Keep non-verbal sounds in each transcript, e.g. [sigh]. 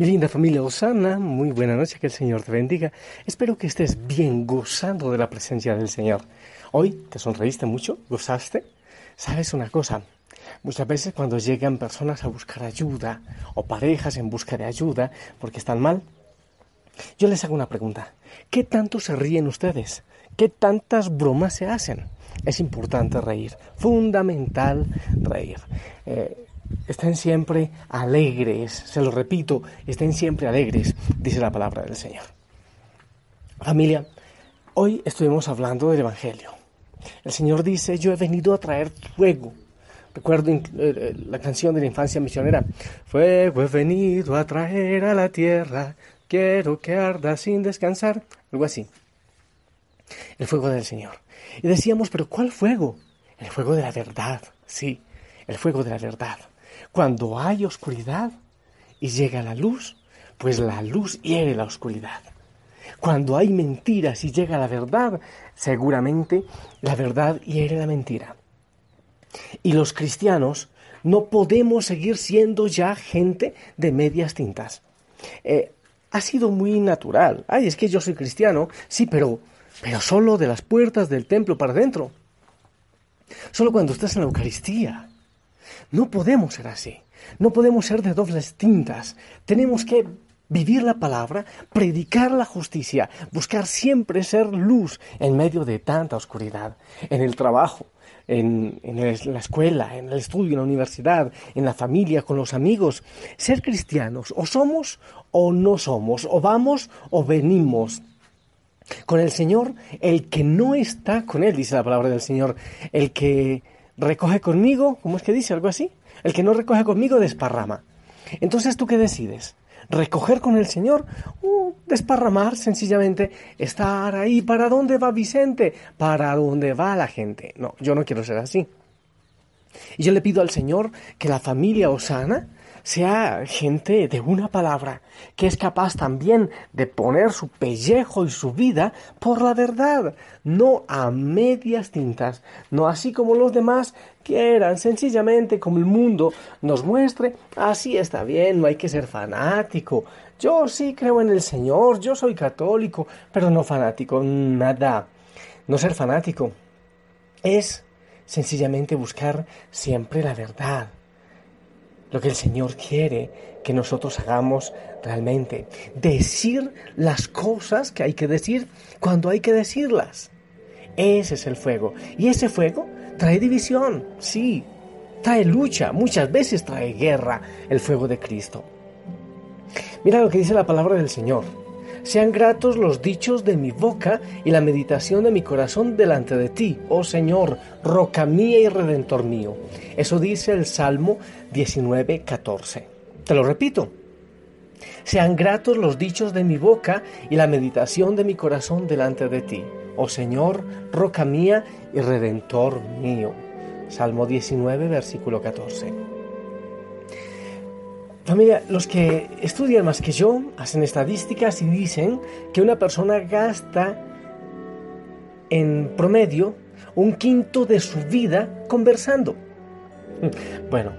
Mi linda familia Osana, muy buena noche, que el Señor te bendiga. Espero que estés bien gozando de la presencia del Señor. Hoy te sonreíste mucho, gozaste. ¿Sabes una cosa? Muchas veces cuando llegan personas a buscar ayuda o parejas en busca de ayuda porque están mal, yo les hago una pregunta. ¿Qué tanto se ríen ustedes? ¿Qué tantas bromas se hacen? Es importante reír, fundamental reír. Eh, estén siempre alegres, se lo repito, estén siempre alegres, dice la palabra del Señor. Familia, hoy estuvimos hablando del Evangelio. El Señor dice, yo he venido a traer fuego. Recuerdo eh, eh, la canción de la infancia misionera, fuego he venido a traer a la tierra, quiero que arda sin descansar, algo así. El fuego del Señor. Y decíamos, pero ¿cuál fuego? El fuego de la verdad, sí, el fuego de la verdad. Cuando hay oscuridad y llega la luz, pues la luz hiere la oscuridad. Cuando hay mentiras y llega la verdad, seguramente la verdad hiere la mentira. Y los cristianos no podemos seguir siendo ya gente de medias tintas. Eh, ha sido muy natural. Ay, es que yo soy cristiano, sí, pero, pero solo de las puertas del templo para adentro. Solo cuando estás en la Eucaristía. No podemos ser así. No podemos ser de dobles tintas. Tenemos que vivir la palabra, predicar la justicia, buscar siempre ser luz en medio de tanta oscuridad, en el trabajo, en, la escuela, en el estudio, en la universidad, en la familia, con los amigos. Ser cristianos, o somos o no somos, o vamos o venimos. Con el Señor, el que no está con Él, dice la palabra del Señor, el que recoge conmigo, ¿cómo es que dice? Algo así. El que no recoge conmigo desparrama. Entonces, ¿tú qué decides? ¿Recoger con el Señor o desparramar sencillamente? Estar ahí. ¿Para dónde va Vicente? ¿Para dónde va la gente? No, yo no quiero ser así. Y yo le pido al Señor que la familia Osana sea gente de una palabra, que es capaz también de poner su pellejo y su vida por la verdad, no a medias tintas, no así como los demás quieran, sencillamente como el mundo nos muestre, así está bien, no hay que ser fanático. Yo sí creo en el Señor, yo soy católico, pero no fanático, nada. No ser fanático es sencillamente buscar siempre la verdad lo que el Señor quiere que nosotros hagamos realmente. Decir las cosas que hay que decir cuando hay que decirlas. Ese es el fuego. Y ese fuego trae división, sí. Trae lucha, muchas veces trae guerra el fuego de Cristo. Mira lo que dice la palabra del Señor. Sean gratos los dichos de mi boca y la meditación de mi corazón delante de ti, oh Señor, roca mía y redentor mío. Eso dice el Salmo 19, 14. Te lo repito. Sean gratos los dichos de mi boca y la meditación de mi corazón delante de ti, oh Señor, roca mía y redentor mío. Salmo 19, versículo 14. Familia, los que estudian más que yo hacen estadísticas y dicen que una persona gasta en promedio un quinto de su vida conversando. [laughs] Bueno,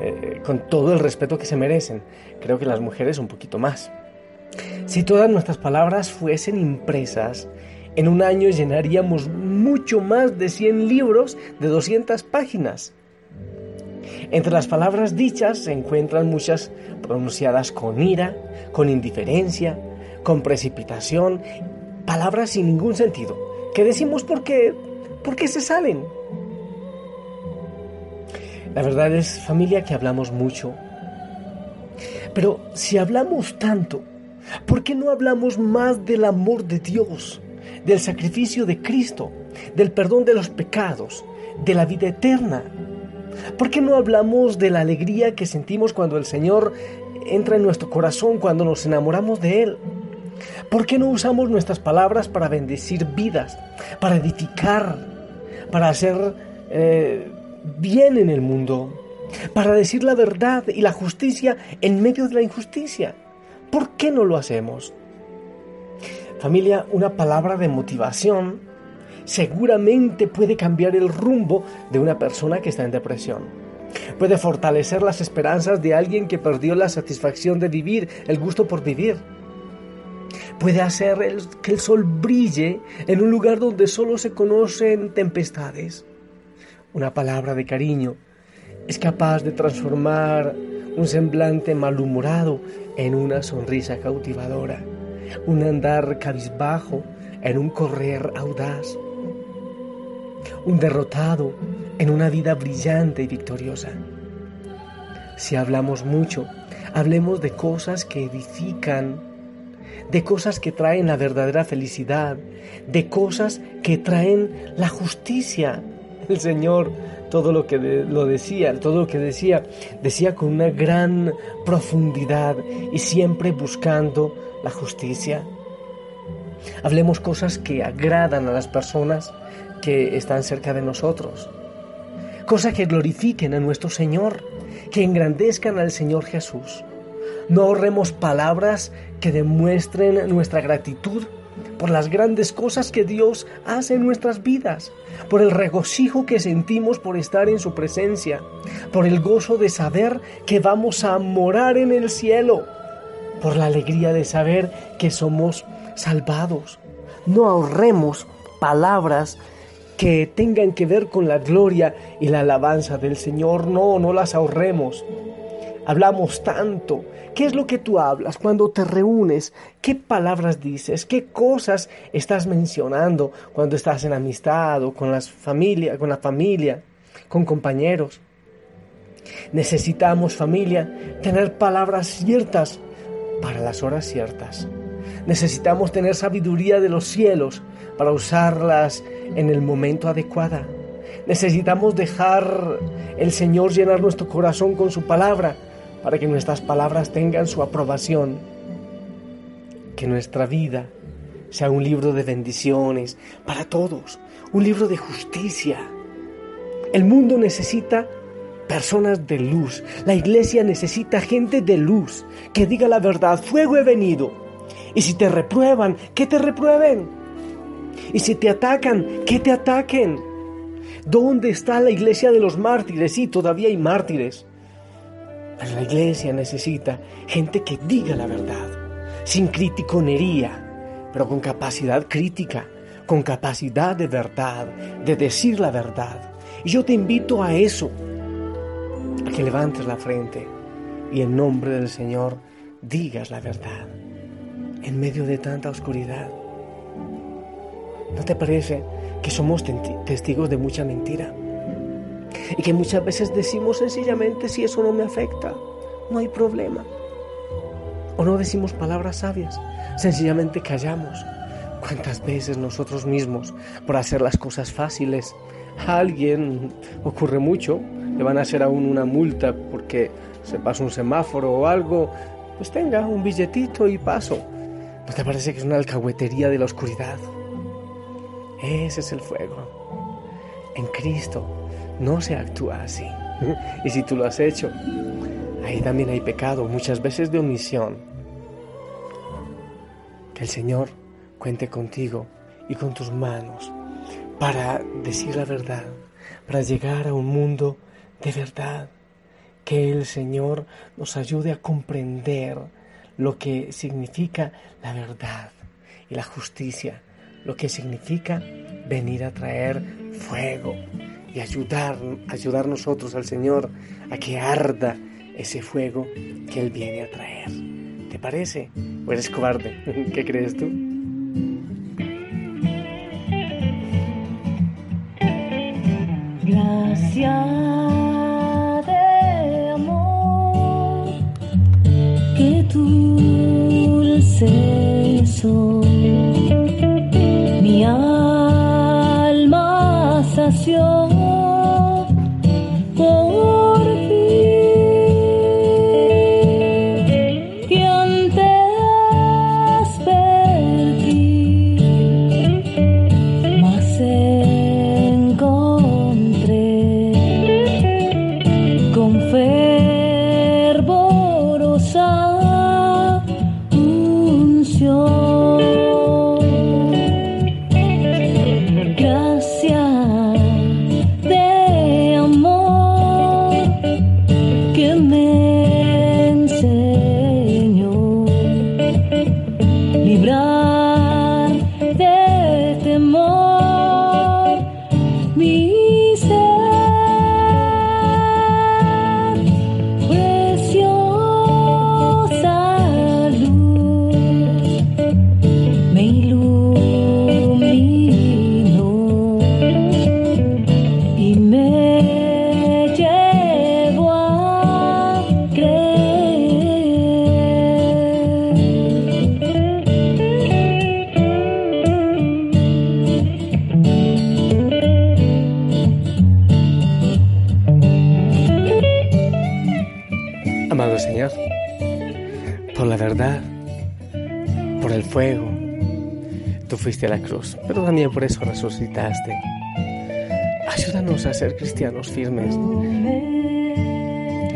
eh, con todo el respeto que se merecen, creo que las mujeres un poquito más. Si todas nuestras palabras fuesen impresas, en un año llenaríamos mucho más de 100 libros de 200 páginas. Entre las palabras dichas se encuentran muchas pronunciadas con ira, con indiferencia, con precipitación, palabras sin ningún sentido, que decimos porque, porque se salen. La verdad es, familia, que hablamos mucho. Pero si hablamos tanto, ¿por qué no hablamos más del amor de Dios, del sacrificio de Cristo, del perdón de los pecados, de la vida eterna? ¿Por qué no hablamos de la alegría que sentimos cuando el Señor entra en nuestro corazón, cuando nos enamoramos de Él? ¿Por qué no usamos nuestras palabras para bendecir vidas, para edificar, para hacer eh, bien en el mundo, para decir la verdad y la justicia en medio de la injusticia? ¿Por qué no lo hacemos? Familia, una palabra de motivación seguramente puede cambiar el rumbo de una persona que está en depresión. Puede fortalecer las esperanzas de alguien que perdió la satisfacción de vivir, el gusto por vivir. Puede hacer que el sol brille en un lugar donde solo se conocen tempestades. Una palabra de cariño es capaz de transformar un semblante malhumorado en una sonrisa cautivadora, un andar cabizbajo en un correr audaz, un derrotado en una vida brillante y victoriosa. Si hablamos mucho, hablemos de cosas que edifican, de cosas que traen la verdadera felicidad, de cosas que traen la justicia. El Señor todo lo que lo decía, todo lo que decía, decía con una gran profundidad y siempre buscando la justicia. Hablemos cosas que agradan a las personas que están cerca de nosotros. Cosas que glorifiquen a nuestro Señor, que engrandezcan al Señor Jesús. No ahorremos palabras que demuestren nuestra gratitud por las grandes cosas que Dios hace en nuestras vidas, por el regocijo que sentimos por estar en su presencia, por el gozo de saber que vamos a morar en el cielo, por la alegría de saber que somos salvados. No ahorremos palabras que tengan que ver con la gloria y la alabanza del Señor. No, no las ahorremos. Hablamos tanto. ¿Qué es lo que tú hablas cuando te reúnes? ¿Qué palabras dices? ¿Qué cosas estás mencionando cuando estás en amistad o con, las familia, con la familia, con compañeros? Necesitamos, familia, tener palabras ciertas para las horas ciertas. Necesitamos tener sabiduría de los cielos para usarlas en el momento adecuado. Necesitamos dejar el Señor llenar nuestro corazón con su palabra para que nuestras palabras tengan su aprobación. Que nuestra vida sea un libro de bendiciones para todos, un libro de justicia. El mundo necesita personas de luz. La iglesia necesita gente de luz que diga la verdad. Fuego he venido. Y si te reprueban, que te reprueben. Y si te atacan, que te ataquen. ¿Dónde está la iglesia de los mártires? Sí, todavía hay mártires. Pero la iglesia necesita gente que diga la verdad, sin criticonería, pero con capacidad crítica, con capacidad de verdad, de decir la verdad. Y yo te invito a eso, a que levantes la frente y en nombre del Señor digas la verdad en medio de tanta oscuridad. ¿No te parece que somos testigos de mucha mentira? Y que muchas veces decimos sencillamente si eso no me afecta, no hay problema. O no decimos palabras sabias, sencillamente callamos. ¿Cuántas veces nosotros mismos, por hacer las cosas fáciles, a alguien ocurre mucho, le van a hacer aún una multa porque se pasa un semáforo o algo, pues tenga un billetito y paso. ¿No te parece que es una alcahuetería de la oscuridad? Ese es el fuego. En Cristo no se actúa así. [laughs] y si tú lo has hecho, ahí también hay pecado, muchas veces de omisión. Que el Señor cuente contigo y con tus manos para decir la verdad, para llegar a un mundo de verdad. Que el Señor nos ayude a comprender lo que significa la verdad y la justicia, lo que significa venir a traer fuego y ayudar, ayudar nosotros al Señor a que arda ese fuego que Él viene a traer. ¿Te parece? ¿O eres cobarde? [laughs] ¿Qué crees tú? Gracias. Mi alma sació. Señor, por la verdad, por el fuego, tú fuiste a la cruz, pero también por eso resucitaste. Ayúdanos a ser cristianos firmes,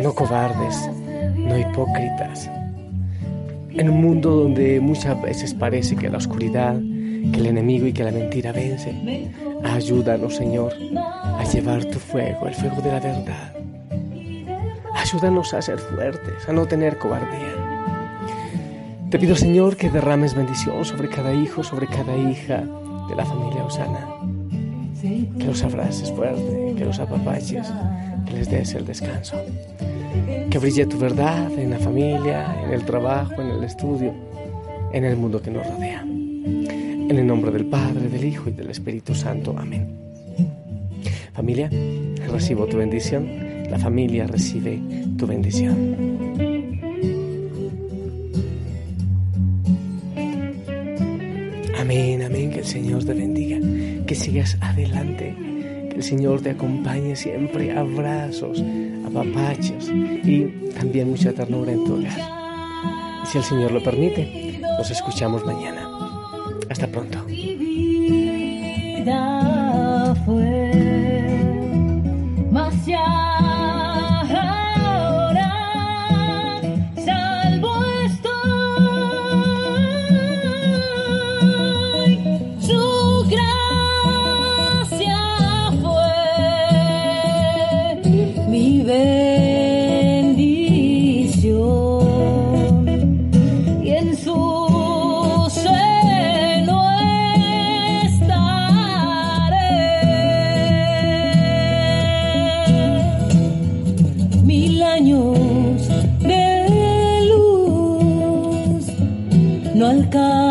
no cobardes, no hipócritas. En un mundo donde muchas veces parece que la oscuridad, que el enemigo y que la mentira vence, ayúdanos, Señor, a llevar tu fuego, el fuego de la verdad. Ayúdanos a ser fuertes, a no tener cobardía. Te pido, Señor, que derrames bendición sobre cada hijo, sobre cada hija de la familia Osana. Que los abraces fuerte, que los apapaches, que les des el descanso. Que brille tu verdad en la familia, en el trabajo, en el estudio, en el mundo que nos rodea. En el nombre del Padre, del Hijo y del Espíritu Santo. Amén. Familia, recibo tu bendición. La familia recibe tu bendición. Amén, amén, que el Señor te bendiga, que sigas adelante, que el Señor te acompañe siempre, abrazos, apapachos y también mucha ternura en tu hogar. Si el Señor lo permite, nos escuchamos mañana. Hasta pronto. No alcanza.